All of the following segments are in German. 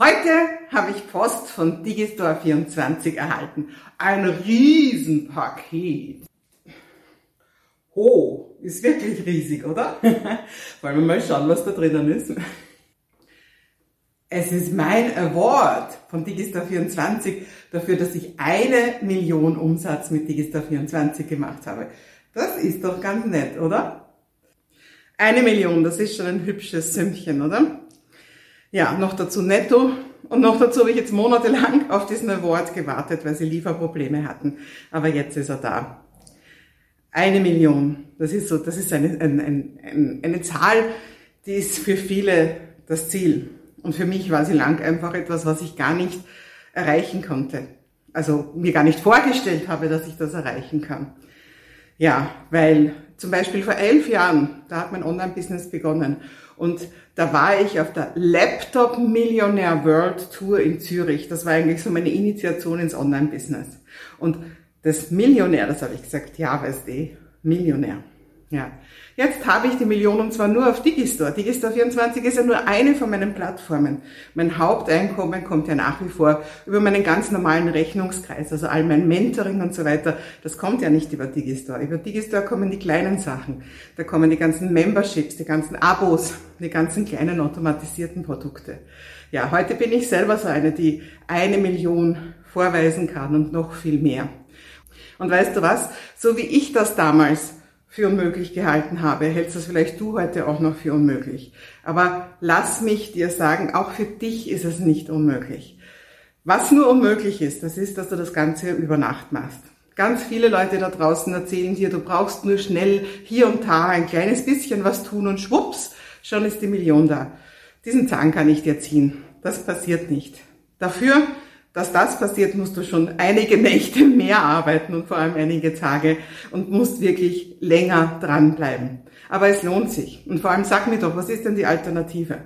Heute habe ich Post von Digistore24 erhalten. Ein Riesenpaket. Oh, ist wirklich riesig, oder? Wollen wir mal schauen, was da drinnen ist. Es ist mein Award von Digistore24 dafür, dass ich eine Million Umsatz mit Digistore24 gemacht habe. Das ist doch ganz nett, oder? Eine Million, das ist schon ein hübsches Sümmchen, oder? Ja, noch dazu netto. Und noch dazu habe ich jetzt monatelang auf diesen Award gewartet, weil sie Lieferprobleme hatten. Aber jetzt ist er da. Eine Million. Das ist so, das ist eine, eine, eine, eine Zahl, die ist für viele das Ziel. Und für mich war sie lang einfach etwas, was ich gar nicht erreichen konnte. Also mir gar nicht vorgestellt habe, dass ich das erreichen kann. Ja, weil zum Beispiel vor elf Jahren, da hat mein Online-Business begonnen und da war ich auf der Laptop Millionaire World Tour in Zürich. Das war eigentlich so meine Initiation ins Online-Business. Und das Millionär, das habe ich gesagt, ja, weißt du, Millionär. Ja. Jetzt habe ich die Million und zwar nur auf Digistore. Digistore 24 ist ja nur eine von meinen Plattformen. Mein Haupteinkommen kommt ja nach wie vor über meinen ganz normalen Rechnungskreis, also all mein Mentoring und so weiter. Das kommt ja nicht über Digistore. Über Digistore kommen die kleinen Sachen. Da kommen die ganzen Memberships, die ganzen Abos, die ganzen kleinen automatisierten Produkte. Ja, heute bin ich selber so eine, die eine Million vorweisen kann und noch viel mehr. Und weißt du was? So wie ich das damals für unmöglich gehalten habe, hältst das vielleicht du heute auch noch für unmöglich. Aber lass mich dir sagen, auch für dich ist es nicht unmöglich. Was nur unmöglich ist, das ist, dass du das Ganze über Nacht machst. Ganz viele Leute da draußen erzählen dir, du brauchst nur schnell hier und da ein kleines bisschen was tun und schwupps, schon ist die Million da. Diesen Zahn kann ich dir ziehen. Das passiert nicht. Dafür dass das passiert, musst du schon einige Nächte mehr arbeiten und vor allem einige Tage und musst wirklich länger dranbleiben. Aber es lohnt sich. Und vor allem sag mir doch, was ist denn die Alternative?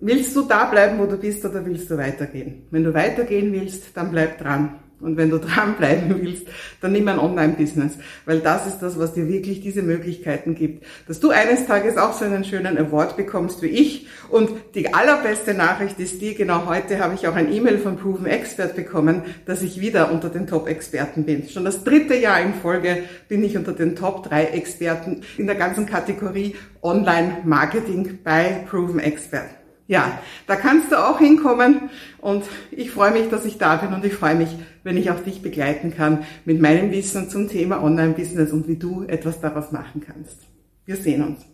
Willst du da bleiben, wo du bist, oder willst du weitergehen? Wenn du weitergehen willst, dann bleib dran. Und wenn du dranbleiben willst, dann nimm ein Online-Business, weil das ist das, was dir wirklich diese Möglichkeiten gibt, dass du eines Tages auch so einen schönen Award bekommst wie ich. Und die allerbeste Nachricht ist die, genau heute habe ich auch ein E-Mail von Proven Expert bekommen, dass ich wieder unter den Top-Experten bin. Schon das dritte Jahr in Folge bin ich unter den Top 3 Experten in der ganzen Kategorie Online-Marketing bei Proven Expert. Ja, da kannst du auch hinkommen und ich freue mich, dass ich da bin und ich freue mich, wenn ich auch dich begleiten kann mit meinem Wissen zum Thema Online-Business und wie du etwas daraus machen kannst. Wir sehen uns.